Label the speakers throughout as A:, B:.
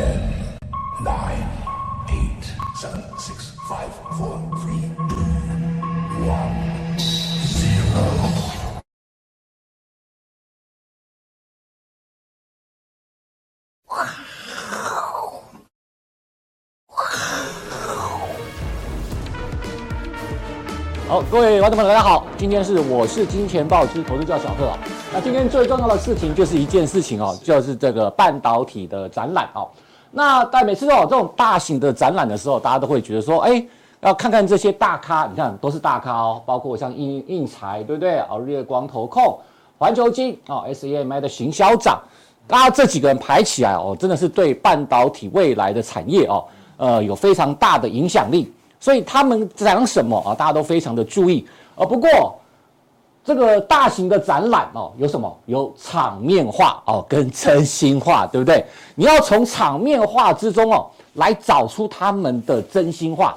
A: Ten, nine, eight, seven, six, five, four, three, two, one, zero.
B: 好，各位观众朋友，大家好，今天是我是金钱爆之投资教小贺啊。那今天最重要的事情就是一件事情哦，就是这个半导体的展览哦。那在每次都有这种大型的展览的时候，大家都会觉得说，哎，要看看这些大咖，你看都是大咖哦，包括像应应材，对不对？哦，日月光投控、环球金哦，SEMI 的行销长，大家这几个人排起来哦，真的是对半导体未来的产业哦，呃，有非常大的影响力。所以他们讲什么啊？大家都非常的注意。呃，不过这个大型的展览哦，有什么？有场面化哦，跟真心话，对不对？你要从场面化之中哦，来找出他们的真心话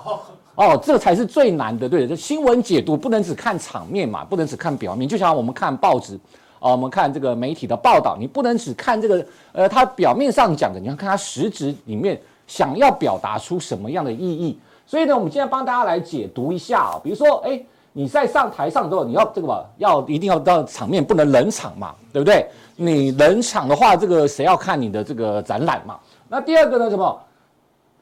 B: 哦，这才是最难的。对，这新闻解读不能只看场面嘛，不能只看表面。就像我们看报纸啊，我们看这个媒体的报道，你不能只看这个呃，它表面上讲的，你要看它实质里面想要表达出什么样的意义。所以呢，我们今天帮大家来解读一下啊，比如说，哎，你在上台上之后，你要这个吧，要一定要到场面不能冷场嘛，对不对？你冷场的话，这个谁要看你的这个展览嘛？那第二个呢，什么？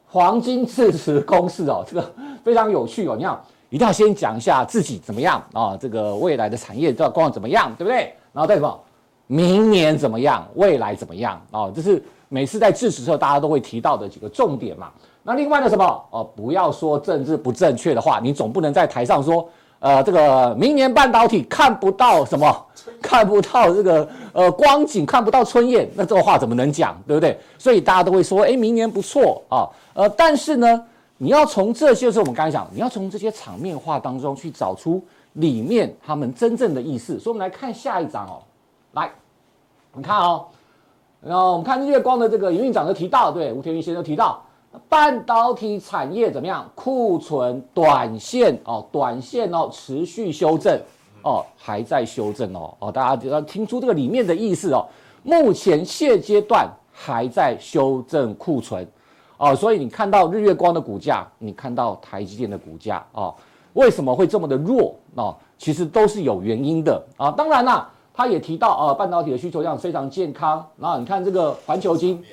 B: 黄金字词公式哦，这个非常有趣哦。你看，一定要先讲一下自己怎么样啊，这个未来的产业状况怎么样，对不对？然后再什么？明年怎么样？未来怎么样？哦，这是每次在致辞的时候大家都会提到的几个重点嘛。那另外的什么哦，不要说政治不正确的话，你总不能在台上说，呃，这个明年半导体看不到什么，看不到这个呃光景，看不到春燕，那这个话怎么能讲，对不对？所以大家都会说，哎，明年不错啊，呃，但是呢，你要从这些，就是我们刚才讲，你要从这些场面话当中去找出里面他们真正的意思。所以，我们来看下一章哦，来，你看哦，然后我们看日月光的这个营运长就提到，对，吴天玉先生提到。半导体产业怎么样？库存短线哦，短线哦，持续修正哦，还在修正哦哦，大家要听出这个里面的意思哦。目前现阶段还在修正库存哦，所以你看到日月光的股价，你看到台积电的股价哦，为什么会这么的弱哦？其实都是有原因的啊。当然啦，他也提到啊，半导体的需求量非常健康。然后你看这个环球晶。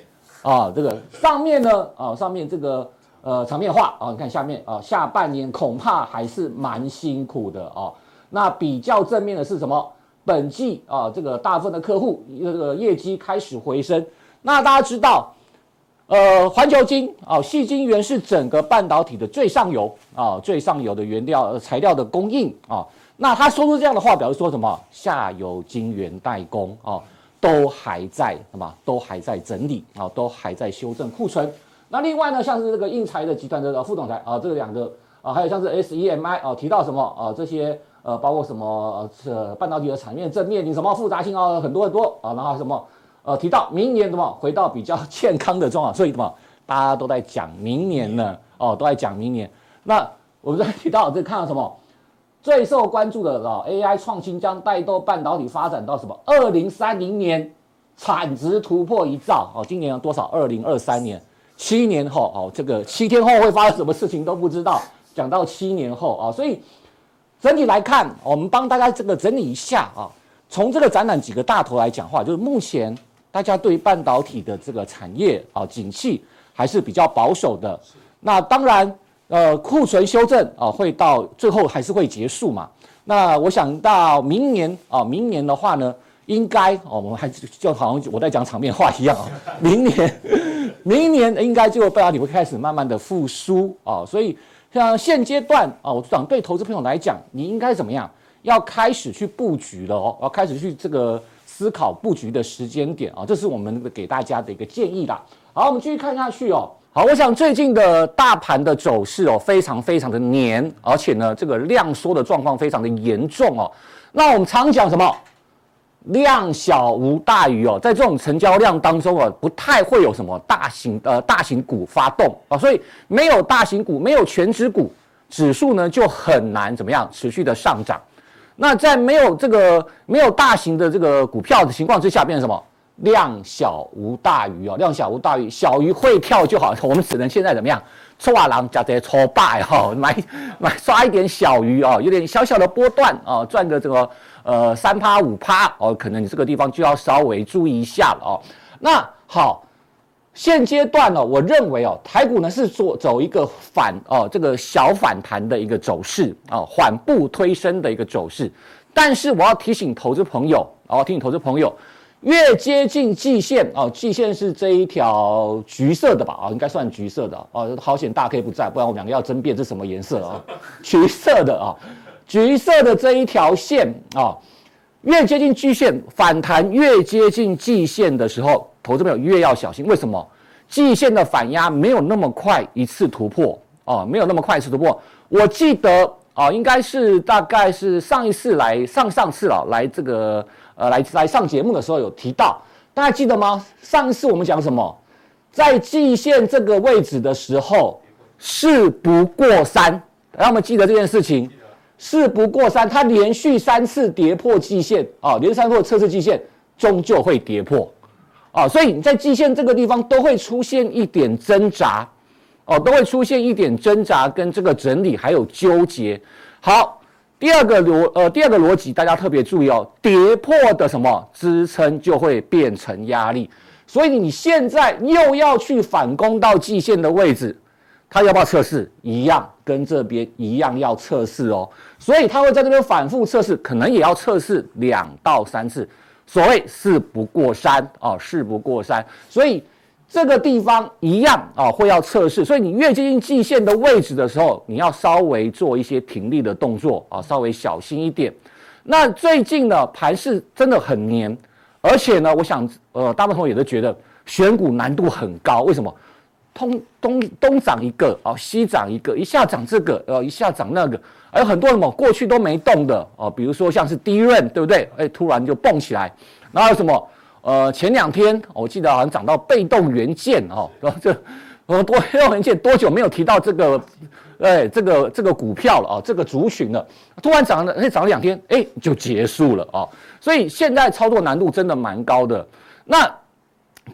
B: 啊，这个上面呢，啊，上面这个呃场面话啊，你看下面啊，下半年恐怕还是蛮辛苦的啊。那比较正面的是什么？本季啊，这个大部分的客户这个业绩开始回升。那大家知道，呃，环球晶啊，矽晶圆是整个半导体的最上游啊，最上游的原料材料的供应啊。那他说出这样的话，表示说什么？下游晶圆代工啊。都还在什么？都还在整理啊，都还在修正库存。那另外呢，像是这个应材的集团的副总裁啊，这两个啊，还有像是 SEMI 啊，提到什么啊？这些呃，包括什么呃，半导体的产业正面临什么复杂性啊，很多很多啊。然后什么呃，提到明年什么回到比较健康的状况，所以什么大家都在讲明年呢？哦，都在讲明年。那我们在提到这看到什么？最受关注的啊，AI 创新将带动半导体发展到什么？二零三零年产值突破一兆哦，今年有多少？二零二三年，七年后哦，这个七天后会发生什么事情都不知道。讲到七年后啊，所以整体来看，我们帮大家这个整理一下啊，从这个展览几个大头来讲话，就是目前大家对半导体的这个产业啊，景气还是比较保守的。那当然。呃，库存修正啊、会到最后还是会结束嘛？那我想到明年啊、明年的话呢，应该哦，我们还就好像我在讲场面话一样啊。明年，明年应该就半导体会开始慢慢的复苏啊。所以像现阶段啊，我想对投资朋友来讲，你应该怎么样？要开始去布局了哦，要开始去这个思考布局的时间点啊，这是我们给大家的一个建议啦。好，我们继续看下去哦。好，我想最近的大盘的走势哦，非常非常的黏，而且呢，这个量缩的状况非常的严重哦。那我们常讲什么？量小无大鱼哦，在这种成交量当中啊，不太会有什么大型呃大型股发动啊，所以没有大型股，没有全值股，指数呢就很难怎么样持续的上涨。那在没有这个没有大型的这个股票的情况之下，变成什么？量小无大鱼哦，量小无大鱼，小鱼会跳就好。我们只能现在怎么样？搓啊狼加这搓败 哈，买买抓一点小鱼哦，有点小小的波段哦，赚个这个呃三趴五趴哦，可能你这个地方就要稍微注意一下了哦。那好。现阶段呢，我认为哦，台股呢是做走一个反哦，这个小反弹的一个走势啊，缓步推升的一个走势。但是我要提醒投资朋友，哦，提醒投资朋友，越接近季线哦，季线是这一条橘色的吧？啊，应该算橘色的哦。好险大 K 不在，不然我们两个要争辩这什么颜色啊？橘色的啊，橘色的这一条线啊，越接近季线反弹，越接近季线的时候。投资朋友越要小心，为什么？季线的反压没有那么快一次突破哦，没有那么快一次突破。我记得啊，应该是大概是上一次来上上次了，来这个呃来来上节目的时候有提到，大家记得吗？上一次我们讲什么？在季线这个位置的时候，事不过三，让我们记得这件事情。事不过三，它连续三次跌破季线啊，连续三次测试季线，终究会跌破。啊，所以你在季线这个地方都会出现一点挣扎，哦，都会出现一点挣扎跟这个整理还有纠结。好，第二个逻呃第二个逻辑大家特别注意哦，跌破的什么支撑就会变成压力，所以你现在又要去反攻到季线的位置，它要不要测试？一样，跟这边一样要测试哦，所以它会在这边反复测试，可能也要测试两到三次。所谓事不过三啊，事不过三，所以这个地方一样啊，会要测试。所以你越接近季线的位置的时候，你要稍微做一些停利的动作啊，稍微小心一点。那最近呢，盘势真的很黏，而且呢，我想呃，大部分朋友也都觉得选股难度很高。为什么？通东东涨一个啊，西涨一个，一下涨这个，呃，一下涨那个。还有很多什么过去都没动的哦，比如说像是低润对不对？哎，突然就蹦起来。然后什么？呃，前两天我记得好像涨到被动元件哦，然 后这呃多被动元件多久没有提到这个？哎，这个这个股票了啊，这个族群了，突然涨了，哎，涨了两天，哎，就结束了啊。所以现在操作难度真的蛮高的。那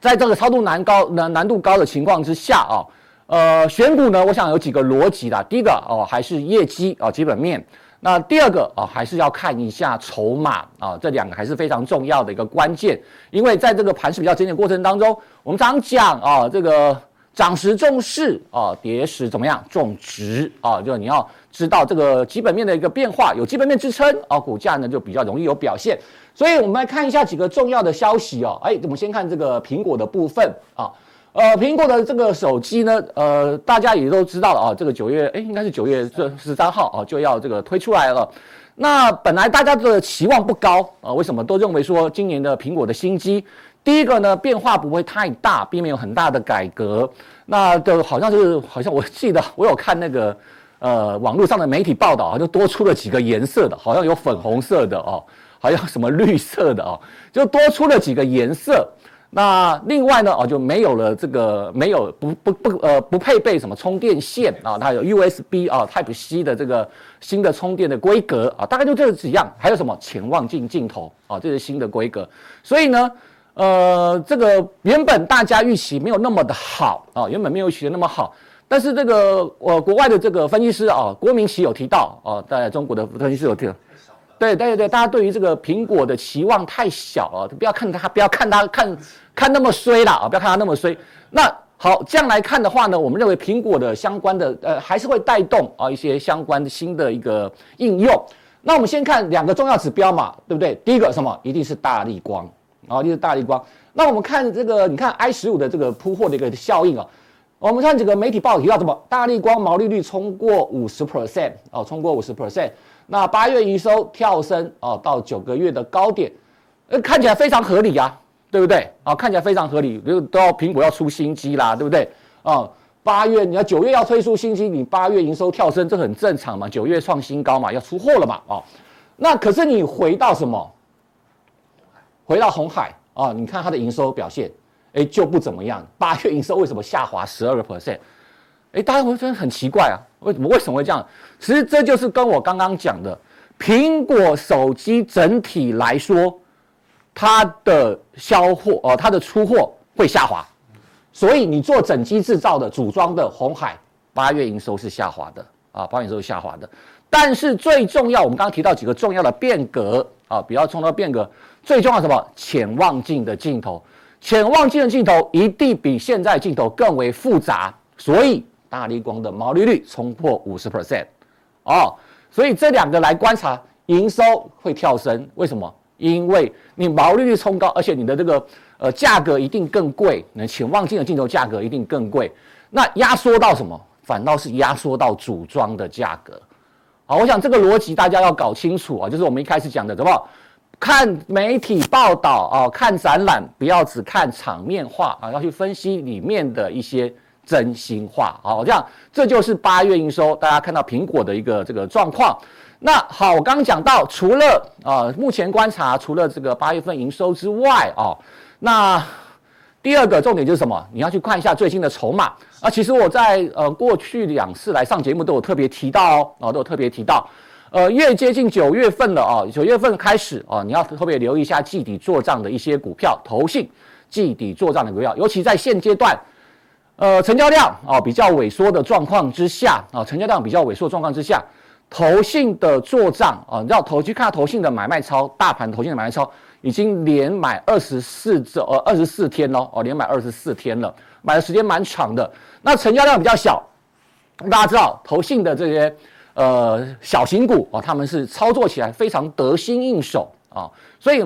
B: 在这个操作难高难难度高的情况之下啊。呃，选股呢，我想有几个逻辑啦。第一个哦，还是业绩啊，基本面。那第二个啊，还是要看一下筹码啊，这两个还是非常重要的一个关键。因为在这个盘势比较整理的过程当中，我们常讲啊，这个涨时重势啊，跌时怎么样重值啊，就你要知道这个基本面的一个变化，有基本面支撑啊，股价呢就比较容易有表现。所以我们来看一下几个重要的消息哦。哎，我们先看这个苹果的部分啊。呃，苹果的这个手机呢，呃，大家也都知道了啊，这个九月，哎，应该是九月这十三号啊，就要这个推出来了。那本来大家的期望不高啊，为什么都认为说今年的苹果的新机，第一个呢变化不会太大，并没有很大的改革。那就好像是，好像我记得我有看那个呃网络上的媒体报道啊，就多出了几个颜色的，好像有粉红色的哦，还有什么绿色的哦，就多出了几个颜色。那另外呢，哦，就没有了这个没有不不不呃不配备什么充电线啊，它有 USB 啊 Type C 的这个新的充电的规格啊，大概就这几样，还有什么潜望镜镜头啊，这是新的规格。所以呢，呃，这个原本大家预期没有那么的好啊，原本没有预期的那么好，但是这个呃国外的这个分析师啊，郭明錤有提到啊，在中国的分析师有提到。对对对，大家对于这个苹果的期望太小了，不要看它，不要看它看看那么衰了啊！不要看它那么衰。那好，这样来看的话呢，我们认为苹果的相关的呃还是会带动啊一些相关的新的一个应用。那我们先看两个重要指标嘛，对不对？第一个什么？一定是大立光啊，一定是大立光。那我们看这个，你看 i 十五的这个铺货的一个效应啊。我们看这个媒体报提到什么？大立光毛利率冲过五十 percent 哦，冲过五十 percent。那八月营收跳升哦，到九个月的高点，呃，看起来非常合理啊，对不对？啊，看起来非常合理，就都要苹果要出新机啦，对不对？啊，八月你要九月要推出新机，你八月营收跳升，这很正常嘛，九月创新高嘛，要出货了嘛，哦，那可是你回到什么？回到红海啊，你看它的营收表现，哎，就不怎么样。八月营收为什么下滑十二个 percent？哎，大家会觉得很奇怪啊，为什么？为什么会这样？其实这就是跟我刚刚讲的，苹果手机整体来说，它的销货呃它的出货会下滑，所以你做整机制造的组装的红海八月营收是下滑的啊，八月营收是下滑的。但是最重要，我们刚刚提到几个重要的变革啊，比较重要的变革，最重要什么？潜望镜的镜头，潜望镜的镜头一定比现在镜头更为复杂，所以大立光的毛利率冲破五十 percent 哦，所以这两个来观察，营收会跳升，为什么？因为你毛利率冲高，而且你的这个呃价格一定更贵，那潜望镜的镜头价格一定更贵，那压缩到什么？反倒是压缩到组装的价格。好，我想这个逻辑大家要搞清楚啊，就是我们一开始讲的，怎么看媒体报道啊，看展览不要只看场面话啊，要去分析里面的一些真心话。好，这样这就是八月营收，大家看到苹果的一个这个状况。那好，我刚刚讲到，除了啊，目前观察除了这个八月份营收之外啊，那。第二个重点就是什么？你要去看一下最新的筹码啊！其实我在呃过去两次来上节目都有特别提到哦，啊都有特别提到，呃越接近九月份了啊，九月份开始啊，你要特别留意一下季底做账的一些股票，投信季底做账的股票，尤其在现阶段，呃成交量啊比较萎缩的状况之下啊，成交量比较萎缩状况之下，投信的做账啊，你要投去看投信的买卖超，大盘投信的买卖超。已经连买二十四周，呃，二十四天喽，哦，连买二十四天了，买的时间蛮长的。那成交量比较小，大家知道，投信的这些呃小型股哦，他们是操作起来非常得心应手啊，所以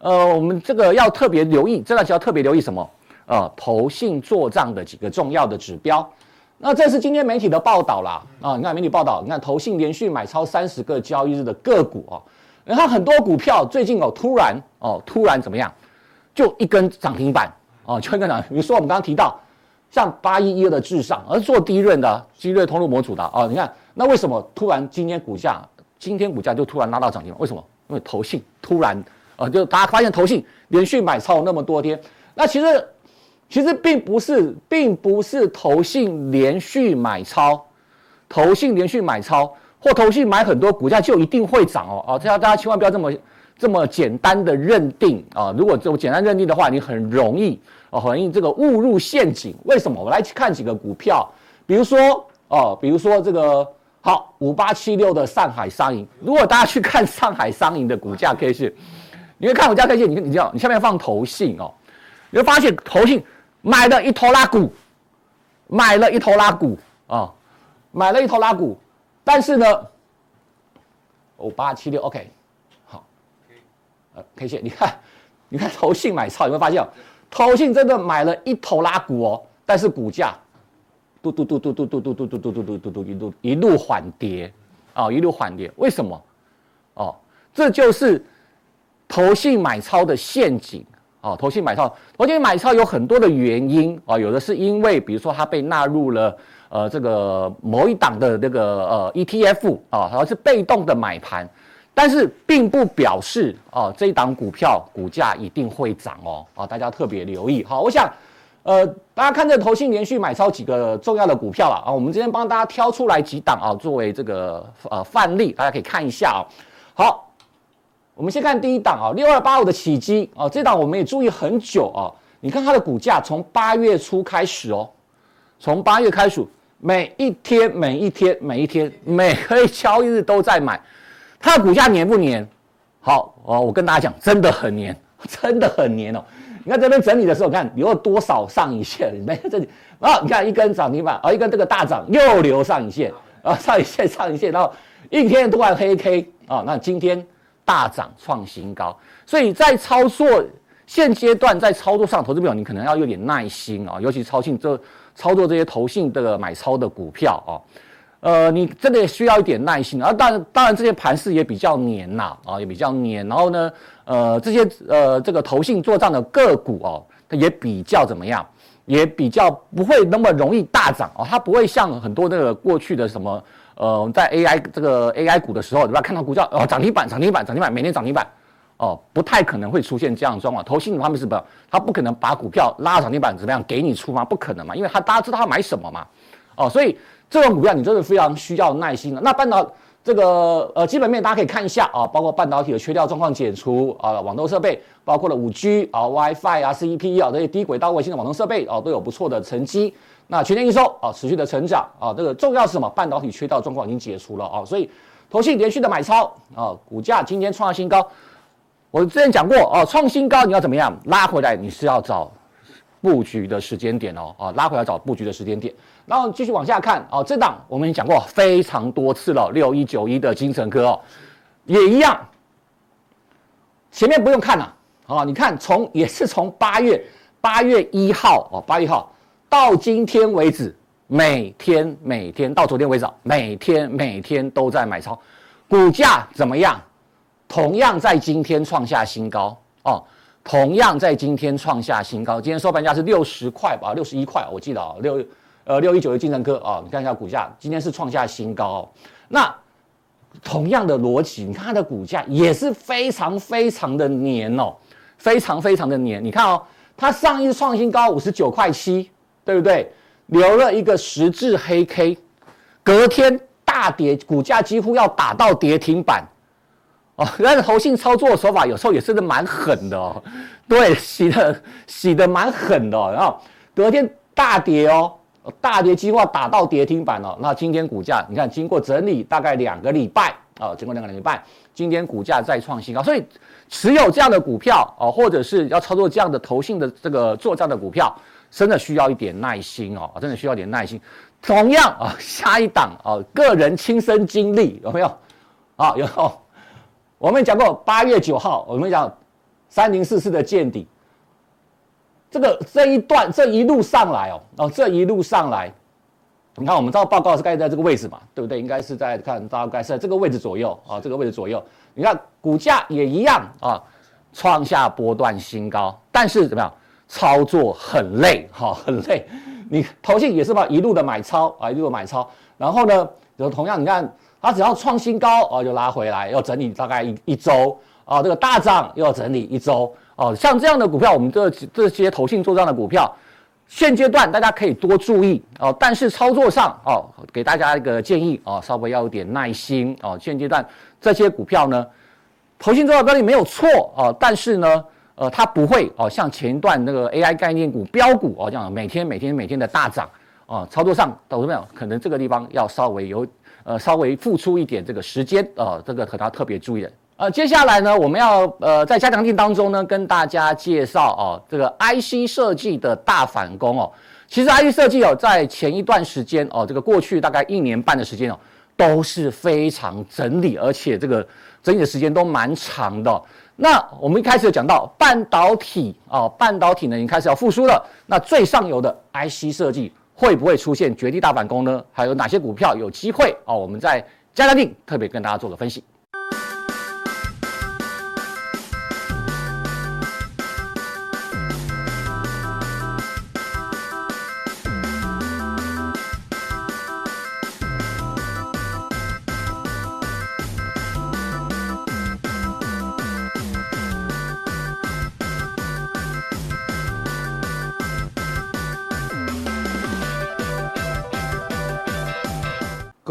B: 呃，我们这个要特别留意，这段需要特别留意什么？呃，投信做账的几个重要的指标。那这是今天媒体的报道啦，啊，你看媒体报道，你看投信连续买超三十个交易日的个股啊。然后很多股票最近哦，突然哦，突然怎么样，就一根涨停板哦，就一根涨。比如说我们刚刚提到，像八一一二的至上，而做低润的基瑞通路模组的哦，你看那为什么突然今天股价，今天股价就突然拉到涨停板？为什么？因为投信突然呃，就大家发现投信连续买超那么多天，那其实其实并不是，并不是投信连续买超，投信连续买超。或投信买很多股价就一定会涨哦，啊，这样大家千万不要这么这么简单的认定啊！如果这么简单认定的话，你很容易哦，很容易这个误入陷阱。为什么？我来看几个股票，比如说哦，比如说这个好五八七六的上海商银。如果大家去看上海商银的股价 K 线，你会看股价 K 线，你你知道，你下面放投信哦，你会发现投信买了一头拉股，买了一头拉股啊，买了一头拉股。但是呢，五八七六，OK，好，呃，K 线，你看，你看投信买超，有没有发现？投信真的买了一头拉股哦，但是股价嘟嘟嘟嘟嘟嘟嘟嘟嘟嘟嘟嘟嘟一路一路缓跌啊，一路缓跌，为什么？哦，这就是投信买超的陷阱哦，投信买超，投信买超有很多的原因啊，有的是因为，比如说它被纳入了。呃，这个某一档的这个呃 ETF 啊，它是被动的买盘，但是并不表示啊这一档股票股价一定会涨哦啊，大家特别留意。好，我想呃大家看这投信连续买超几个重要的股票了啊，我们今天帮大家挑出来几档啊，作为这个呃范例，大家可以看一下啊。好，我们先看第一档啊，六二八五的启碁啊，这档我们也注意很久啊，你看它的股价从八月初开始哦，从八月开始。每一天，每一天，每一天，每个交易日都在买，它的股价黏不黏？好哦，我跟大家讲，真的很黏，真的很黏哦。你看这边整理的时候，你看留了多少上影线？你看这里啊，你看一根涨停板，啊，一根这个大涨又留上影线啊，上影线，上影线，然后一天突然黑 K 啊，那今天大涨创新高，所以在操作现阶段，在操作上，投资朋友你可能要有点耐心啊，尤其超信这。操作这些投信的买超的股票啊，呃，你真的需要一点耐心啊。当然，当然这些盘势也比较黏呐，啊，也比较黏。然后呢，呃，这些呃这个投信做账的个股哦，它也比较怎么样？也比较不会那么容易大涨哦。它不会像很多那个过去的什么呃，在 AI 这个 AI 股的时候，对吧？看到股价哦涨停板，涨停板，涨停板，每天涨停板。哦，不太可能会出现这样的状况。投信他们是不，他不可能把股票拉涨停板怎么样给你出吗？不可能嘛，因为他大家知道他买什么嘛。哦，所以这种股票你真的非常需要耐心的。那半导这个呃基本面大家可以看一下啊，包括半导体的缺料状况解除啊，网通设备包括了五 G 啊、WiFi 啊、CEP 啊这些低轨道卫星的网通设备啊都有不错的成绩。那全年营收啊持续的成长啊，这个重要是什么？半导体缺料状况已经解除了啊，所以投信连续的买超啊，股价今天创下新高。我之前讲过哦，创新高你要怎么样拉回来？你是要找布局的时间点哦，啊，拉回来找布局的时间点。然后继续往下看哦，这档我们已经讲过非常多次了，六一九一的精神科哦，也一样。前面不用看了啊，你看从也是从八月八月一号哦，八月一号到今天为止，每天每天到昨天为止，每天每天都在买超，股价怎么样？同样在今天创下新高哦，同样在今天创下新高。今天收盘价是六十块吧，六十一块，我记得啊，六呃六一九的精成科啊，你看一下股价，今天是创下新高哦。那同样的逻辑，你看它的股价也是非常非常的黏哦，非常非常的黏。你看哦，它上一次创新高五十九块七，对不对？留了一个十字黑 K，隔天大跌，股价几乎要打到跌停板。哦，但是投信操作的手法有时候也是的蛮狠的哦，对，洗的洗的蛮狠的哦，然后隔天大跌哦，大跌几乎要打到跌停板哦。那今天股价你看，经过整理大概两个礼拜啊，经过两个礼拜，今天股价再创新高。所以持有这样的股票哦，或者是要操作这样的投信的这个做这样的股票，真的需要一点耐心哦，真的需要一点耐心。同样啊，下一档啊，个人亲身经历有没有啊？有。我们讲过八月九号，我们讲三零四四的见底，这个这一段这一路上来哦哦，这一路上来，你看我们知道报告是盖在这个位置嘛，对不对？应该是在看大概是在这个位置左右啊，这个位置左右。你看股价也一样啊，创下波段新高，但是怎么样？操作很累哈，很累。你投信也是吧，一路的买超啊，一路的买超，然后呢，有同样你看。它只要创新高啊，就拉回来，要整理大概一一周啊，这个大涨又要整理一周哦。像这样的股票，我们这这些投信做这样的股票，现阶段大家可以多注意哦。但是操作上哦，给大家一个建议哦，稍微要有点耐心哦。现阶段这些股票呢，投信做的标的没有错哦，但是呢，呃，它不会哦，像前一段那个 AI 概念股标股哦这样每天每天每天的大涨哦。操作上懂没有？可能这个地方要稍微有。呃，稍微付出一点这个时间，呃，这个可要特别注意的。呃，接下来呢，我们要呃在加强錠当中呢，跟大家介绍哦，这个 IC 设计的大反攻哦。其实 IC 设计哦，在前一段时间哦，这个过去大概一年半的时间哦，都是非常整理，而且这个整理的时间都蛮长的。那我们一开始有讲到半导体啊，半导体呢已经开始要复苏了。那最上游的 IC 设计。会不会出现绝地大反攻呢？还有哪些股票有机会啊？我们在加加定特别跟大家做个分析。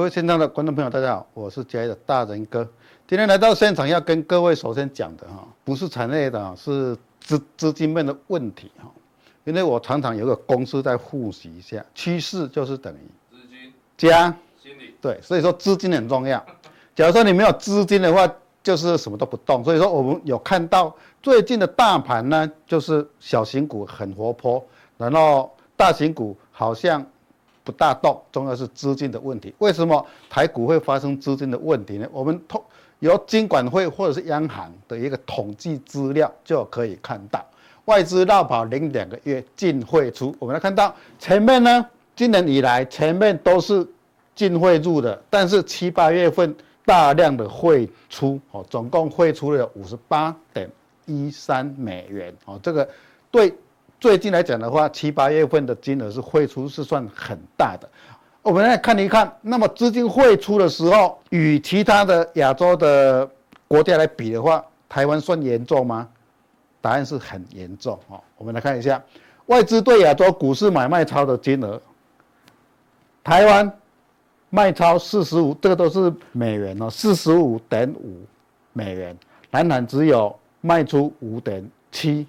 C: 位现场的观众朋友，大家好，我是嘉义的大仁哥。今天来到现场，要跟各位首先讲的哈，不是产业的，是资资金面的问题哈。因为我常常有个公式在复习一下，趋势就是等于资金加心理，对，所以说资金很重要。假如说你没有资金的话，就是什么都不动。所以说我们有看到最近的大盘呢，就是小型股很活泼，然后大型股好像。不大动，重要是资金的问题。为什么台股会发生资金的问题呢？我们通由金管会或者是央行的一个统计资料就可以看到，外资绕跑零两个月净汇出。我们来看到前面呢，今年以来前面都是净汇入的，但是七八月份大量的汇出，哦，总共汇出了五十八点一三美元，哦，这个对。最近来讲的话，七八月份的金额是汇出是算很大的。我们来看一看，那么资金汇出的时候，与其他的亚洲的国家来比的话，台湾算严重吗？答案是很严重哦。我们来看一下外资对亚洲股市买卖超的金额，台湾卖超四十五，这个都是美元哦，四十五点五美元。南韩只有卖出五点七，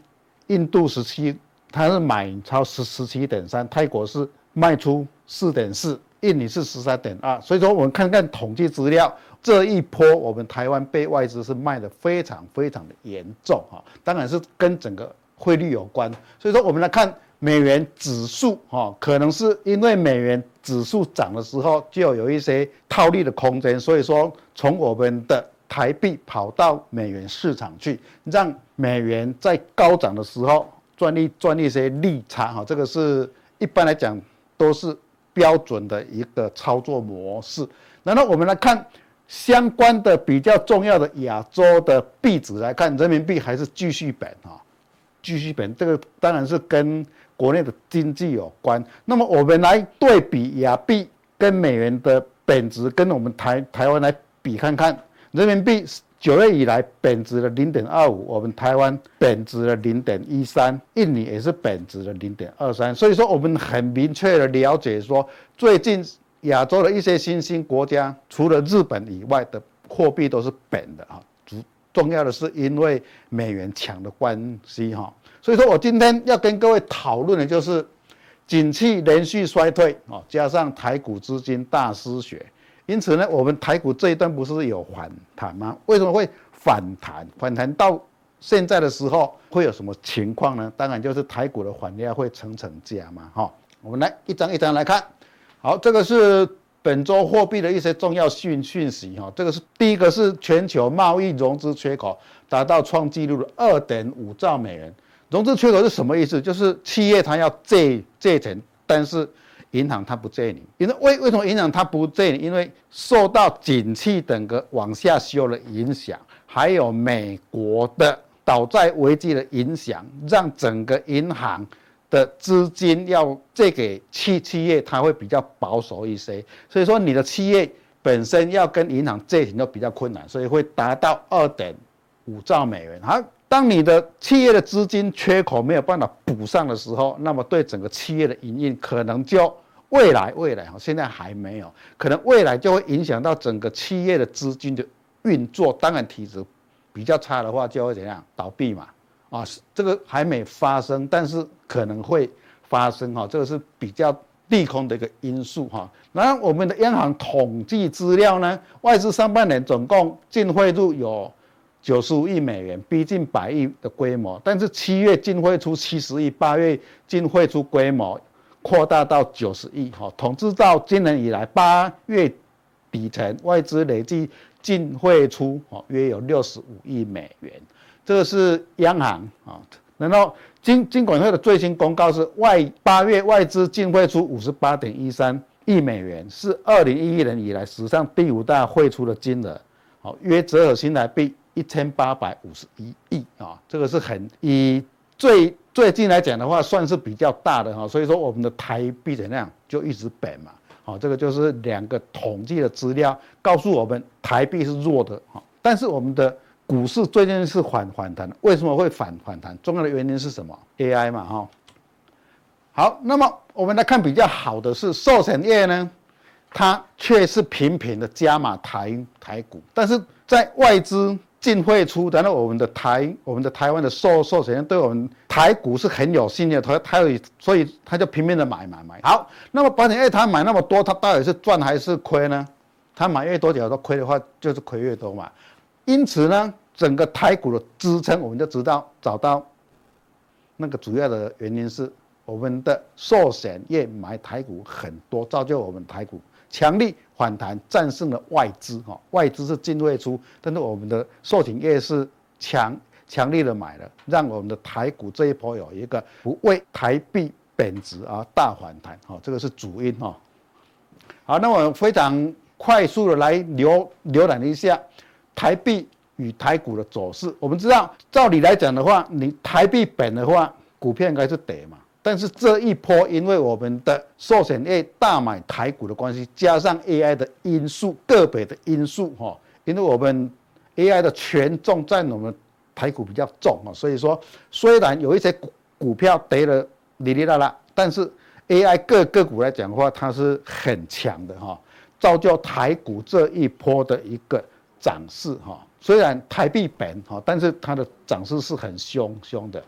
C: 印度十七，它是买超十十七点三，泰国是卖出四点四，印尼是十三点二。所以说，我们看看统计资料，这一波我们台湾被外资是卖的非常非常的严重哈，当然是跟整个汇率有关。所以说，我们来看美元指数哈，可能是因为美元指数涨的时候就有一些套利的空间，所以说从我们的。台币跑到美元市场去，让美元在高涨的时候赚一赚一些利差哈，这个是一般来讲都是标准的一个操作模式。然后我们来看相关的比较重要的亚洲的币值来看，人民币还是继续本哈，继续本，这个当然是跟国内的经济有关。那么我们来对比亚币跟美元的贬值，跟我们台台湾来比看看。人民币九月以来贬值了零点二五，我们台湾贬值了零点一三，印尼也是贬值了零点二三。所以说，我们很明确的了解说，最近亚洲的一些新兴国家，除了日本以外的货币都是贬的啊。主重要的是因为美元强的关系哈。所以说我今天要跟各位讨论的就是，景气连续衰退啊，加上台股资金大失血。因此呢，我们台股这一段不是有反弹吗？为什么会反弹？反弹到现在的时候会有什么情况呢？当然就是台股的反压会层层加嘛。哈，我们来一张一张来看。好，这个是本周货币的一些重要讯讯息。哈，这个是第一个是全球贸易融资缺口达到创纪录的二点五兆美元。融资缺口是什么意思？就是企业它要借借钱，但是银行它不借你，因为为为什么银行它不借你？因为受到景气整个往下修的影响，还有美国的倒债危机的影响，让整个银行的资金要借给企企业，它会比较保守一些。所以说你的企业本身要跟银行借钱都比较困难，所以会达到二点五兆美元。好，当你的企业的资金缺口没有办法补上的时候，那么对整个企业的营运可能就未来，未来哈，现在还没有，可能未来就会影响到整个企业的资金的运作。当然，体质比较差的话，就会怎样倒闭嘛？啊，这个还没发生，但是可能会发生哈。这个是比较利空的一个因素哈。然后我们的央行统计资料呢，外资上半年总共净汇入有九十五亿美元，逼近百亿的规模。但是七月净汇出七十亿，八月净汇出规模。扩大到九十亿，哈，统计到今年以来八月底前，外资累计净汇出，哈，约有六十五亿美元，这个是央行啊。然后金金管会的最新公告是外八月外资净汇出五十八点一三亿美元，是二零一一年以来史上第五大汇出的金额，好，约折合新台币一千八百五十一亿啊，这个是很以最。最近来讲的话，算是比较大的哈，所以说我们的台币怎样就一直贬嘛，好，这个就是两个统计的资料告诉我们台币是弱的哈，但是我们的股市最近是反反弹，为什么会反反弹？重要的原因是什么？AI 嘛哈。好，那么我们来看比较好的是寿险业呢，它却是频频的加码台台股，但是在外资。进会出，然后我们的台，我们的台湾的寿寿险对我们台股是很有信心的，他他有，所以他就拼命的买买买。好，那么保险业他买那么多，他到底是赚还是亏呢？他买越多，假如说亏的话，就是亏越多嘛。因此呢，整个台股的支撑，我们就知道找到那个主要的原因是我们的寿险业买台股很多，造就我们台股。强力反弹战胜了外资，哈，外资是进未出，但是我们的寿险业是强强力的买了，让我们的台股这一波有一个不为台币贬值而大反弹，哈，这个是主因，哈。好，那我非常快速的来浏浏览一下台币与台股的走势。我们知道，照理来讲的话，你台币贬的话，股票应该是跌嘛。但是这一波，因为我们的寿险业大买台股的关系，加上 AI 的因素，个别的因素哈，因为我们 AI 的权重占我们台股比较重啊，所以说虽然有一些股股票跌了哩哩啦啦，但是 AI 各个股来讲的话，它是很强的哈。造就台股这一波的一个涨势哈。虽然台币贬哈，但是它的涨势是很凶凶的。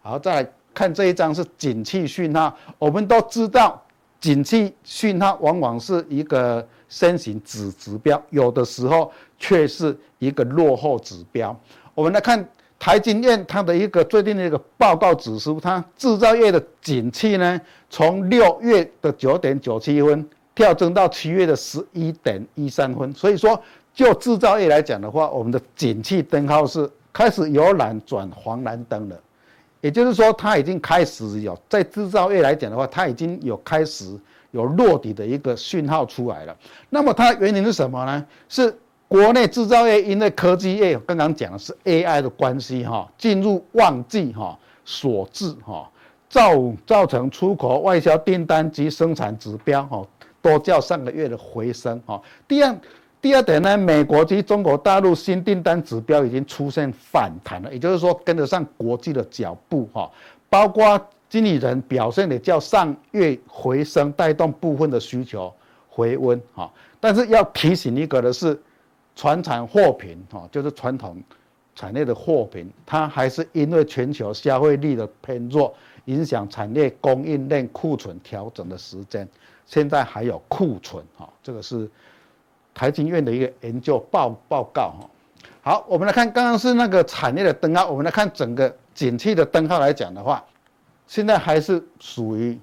C: 好，再来看这一张是景气讯号。我们都知道，景气讯号往往是一个先行指指标，有的时候却是一个落后指标。我们来看台经院它的一个最近的一个报告指出，它制造业的景气呢，从六月的九点九七分跳增到七月的十一点一三分。所以说，就制造业来讲的话，我们的景气灯号是开始由蓝转黄蓝灯了。也就是说，它已经开始有在制造业来讲的话，它已经有开始有落底的一个讯号出来了。那么它原因是什么呢？是国内制造业因为科技业刚刚讲的是 AI 的关系哈，进入旺季哈所致哈，造造成出口外销订单及生产指标哈都较上个月的回升哈。第二。第二点呢，美国及中国大陆新订单指标已经出现反弹了，也就是说跟得上国际的脚步哈。包括经理人表现也较上月回升，带动部分的需求回温哈。但是要提醒一个的是，传产货品哈，就是传统产业的货品，它还是因为全球消费力的偏弱，影响产业供应链库存调整的时间，现在还有库存哈，这个是。台经院的一个研究报报告哈，好，我们来看刚刚是那个产业的灯号，我们来看整个景气的灯号来讲的话，现在还是属于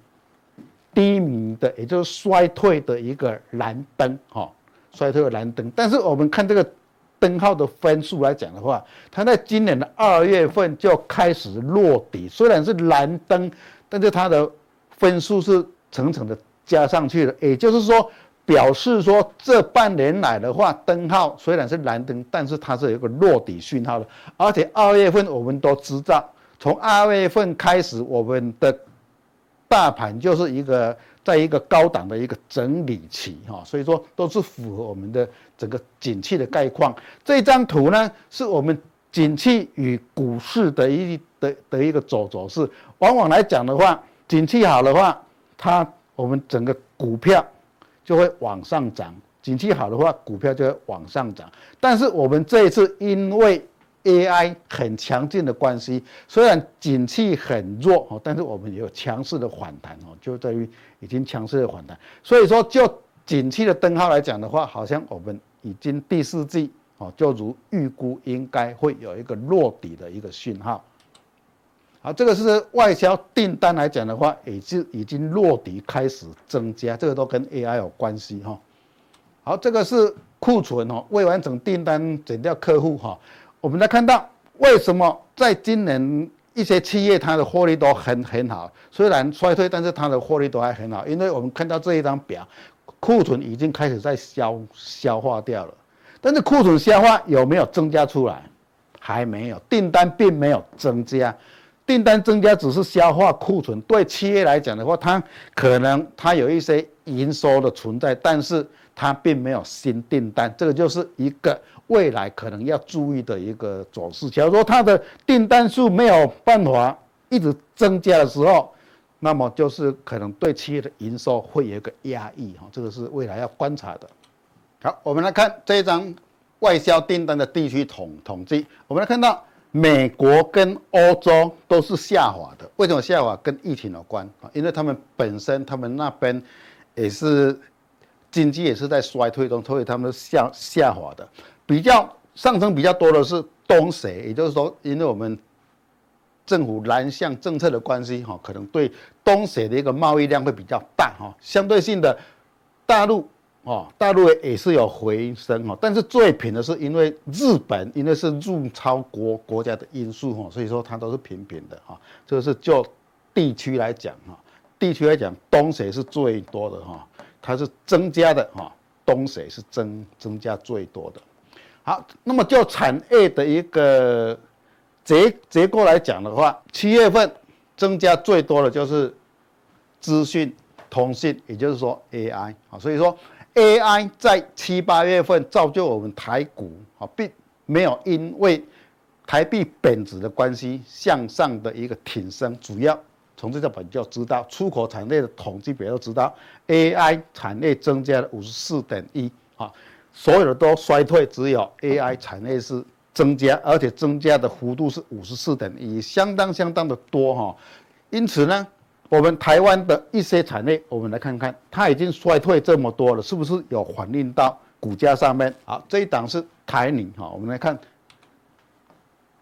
C: 低迷的，也就是衰退的一个蓝灯哈，衰退的蓝灯。但是我们看这个灯号的分数来讲的话，它在今年的二月份就开始落底，虽然是蓝灯，但是它的分数是层层的加上去的，也就是说。表示说，这半年来的话，灯号虽然是蓝灯，但是它是有一个落底讯号的。而且二月份我们都知道，从二月份开始，我们的大盘就是一个在一个高档的一个整理期哈，所以说都是符合我们的整个景气的概况。这张图呢，是我们景气与股市的一的的一个走走势。往往来讲的话，景气好的话，它我们整个股票。就会往上涨，景气好的话，股票就会往上涨。但是我们这一次因为 AI 很强劲的关系，虽然景气很弱哦，但是我们也有强势的反弹哦，就在于已经强势的反弹。所以说，就景气的灯号来讲的话，好像我们已经第四季哦，就如预估应该会有一个落底的一个讯号。好，这个是外销订单来讲的话，也是已经落底开始增加，这个都跟 AI 有关系哈。好，这个是库存哦，未完成订单减掉客户哈。我们来看到为什么在今年一些企业它的获利都很很好，虽然衰退，但是它的获利都还很好，因为我们看到这一张表，库存已经开始在消消化掉了，但是库存消化有没有增加出来？还没有，订单并没有增加。订单增加只是消化库存，对企业来讲的话，它可能它有一些营收的存在，但是它并没有新订单，这个就是一个未来可能要注意的一个走势。假如说它的订单数没有办法一直增加的时候，那么就是可能对企业的营收会有一个压抑哈，这个是未来要观察的。好，我们来看这一张外销订单的地区统统计，我们来看到。美国跟欧洲都是下滑的，为什么下滑？跟疫情有关啊，因为他们本身他们那边也是经济也是在衰退中，所以他们下下滑的。比较上升比较多的是东协，也就是说，因为我们政府南向政策的关系哈，可能对东协的一个贸易量会比较大哈，相对性的大陆。哦，大陆也是有回升哦，但是最平的是因为日本，因为是入超国国家的因素哈，所以说它都是平平的哈。这个是就地区来讲哈，地区来讲东协是最多的哈，它是增加的哈，东协是增增加最多的。好，那么就产业的一个结结构来讲的话，七月份增加最多的就是资讯通信，也就是说 AI 啊，所以说。AI 在七八月份造就我们台股啊，并没有因为台币贬值的关系向上的一个挺升，主要从这个本就知道，出口产业的统计表都知道，AI 产业增加了五十四点一啊，所有的都衰退，只有 AI 产业是增加，而且增加的幅度是五十四点一，相当相当的多哈。因此呢，我们台湾的一些产业，我们来看看，它已经衰退这么多了，是不是有反映到股价上面？好，这一档是台泥哈，我们来看，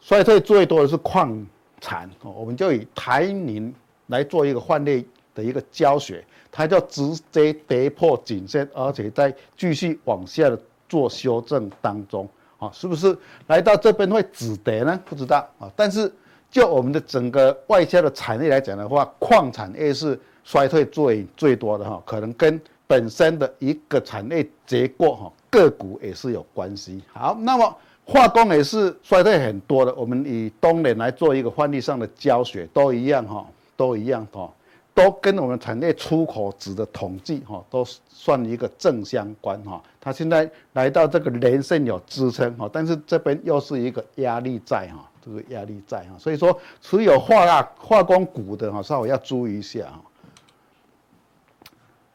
C: 衰退最多的是矿产，我们就以台泥。来做一个换例的一个教学，它就直接跌破颈线，而且在继续往下的做修正当中，啊，是不是来到这边会止跌呢？不知道啊。但是就我们的整个外销的产业来讲的话，矿产业是衰退最最多的哈，可能跟本身的一个产业结构哈个股也是有关系。好，那么化工也是衰退很多的，我们以东联来做一个范例上的教学，都一样哈。都一样哈，都跟我们产业出口值的统计哈，都算一个正相关哈。它现在来到这个连线有支撑哈，但是这边又是一个压力在哈，这个压力在哈。所以说持有化大化工股的哈，稍微要注意一下哈。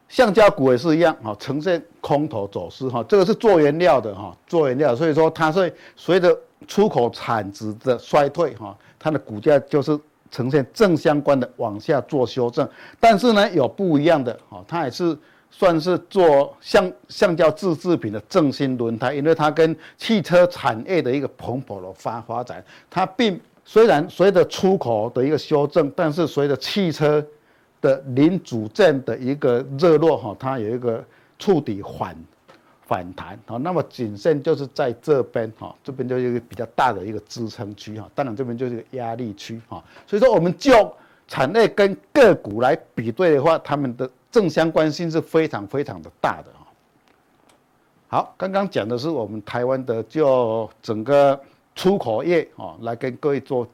C: 橡胶股也是一样哈，呈现空头走势哈。这个是做原料的哈，做原料，所以说它是随着出口产值的衰退哈，它的股价就是。呈现正相关的往下做修正，但是呢有不一样的哈，它也是算是做橡橡胶制制品的正新轮胎，因为它跟汽车产业的一个蓬勃的发发展，它并虽然随着出口的一个修正，但是随着汽车的零组件的一个热络哈，它有一个触底反。反弹好，那么谨慎就是在这边哈，这边就是一个比较大的一个支撑区哈，当然这边就是一个压力区哈，所以说我们就产业跟个股来比对的话，他们的正相关性是非常非常的大的啊。好，刚刚讲的是我们台湾的就整个出口业啊，来跟各位做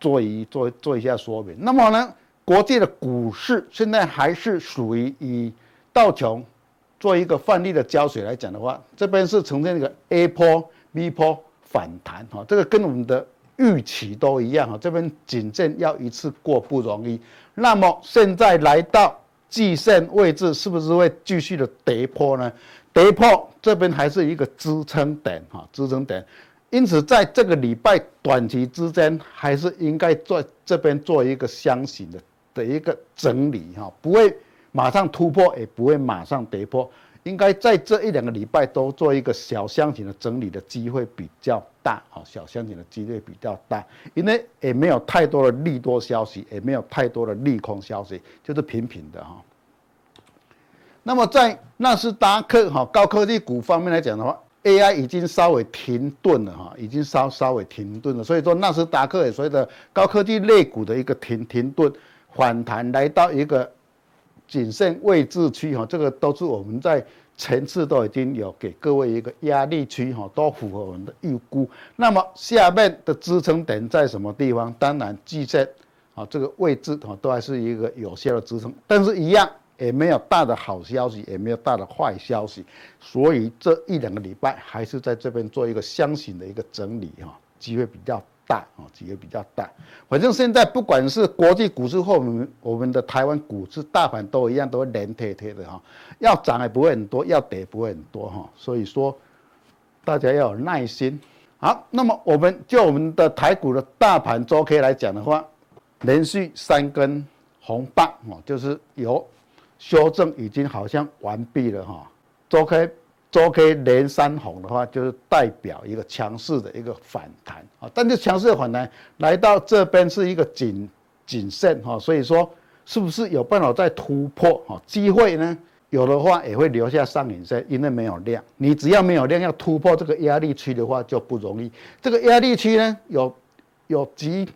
C: 做一做做一下说明。那么呢，国际的股市现在还是属于以道琼。做一个范例的胶水来讲的话，这边是呈现一个 A 波、B 波反弹哈，这个跟我们的预期都一样哈。这边谨慎要一次过不容易，那么现在来到季线位置，是不是会继续的跌破呢？跌破这边还是一个支撑点哈，支撑点。因此在这个礼拜短期之间，还是应该在这边做一个箱型的的一个整理哈，不会。马上突破也不会马上跌破，应该在这一两个礼拜都做一个小箱型的整理的机会比较大，哈，小箱型的几率比较大，因为也没有太多的利多消息，也没有太多的利空消息，就是平平的哈。那么在纳斯达克哈高科技股方面来讲的话，AI 已经稍微停顿了哈，已经稍稍微停顿了，所以说纳斯达克也随着高科技类股的一个停停顿反弹来到一个。谨慎位置区哈，这个都是我们在层次都已经有给各位一个压力区哈，都符合我们的预估。那么下面的支撑点在什么地方？当然季线啊，这个位置哈都还是一个有效的支撑，但是一样也没有大的好消息，也没有大的坏消息，所以这一两个礼拜还是在这边做一个箱型的一个整理哈，机会比较大啊，机会比较大。反正现在不管是国际股市或我们我们的台湾股市，大盘都一样，都会连跌跌的哈。要涨也不会很多，要跌也不会很多哈。所以说，大家要有耐心。好，那么我们就我们的台股的大盘周 K 来讲的话，连续三根红棒哦，就是有修正，已经好像完毕了哈。周 K。周 K 连三红的话，就是代表一个强势的一个反弹啊。但是强势的反弹来到这边是一个谨谨慎哈，所以说是不是有办法再突破哈？机会呢？有的话也会留下上影线，因为没有量。你只要没有量，要突破这个压力区的话就不容易。这个压力区呢，有有几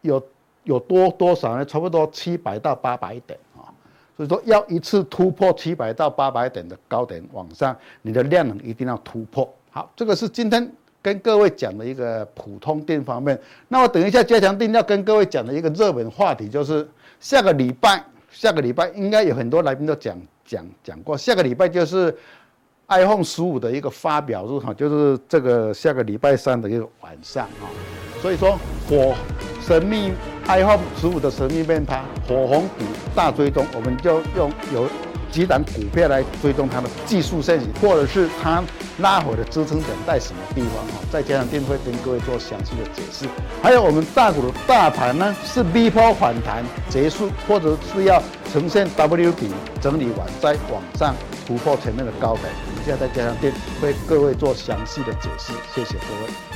C: 有有多多少呢？差不多七百到八百点。所以说，要一次突破七百到八百点的高点往上，你的量能一定要突破。好，这个是今天跟各位讲的一个普通錠方面。那我等一下加强錠要跟各位讲的一个热门话题，就是下个礼拜，下个礼拜应该有很多来宾都讲讲讲过，下个礼拜就是 iPhone 十五的一个发表日哈，就是这个下个礼拜三的一个晚上啊。所以说，火神秘 iPhone 十五的神秘面趴火红股大追踪，我们就用有几档股票来追踪它的技术线型，或者是它拉回的支撑点在什么地方啊？再加上电会跟各位做详细的解释。还有我们大股的大盘呢，是 V 波反弹结束，或者是要呈现 W 底整理完再往上突破前面的高点。我们现在再加上电，为各位做详细的解释。谢谢各位。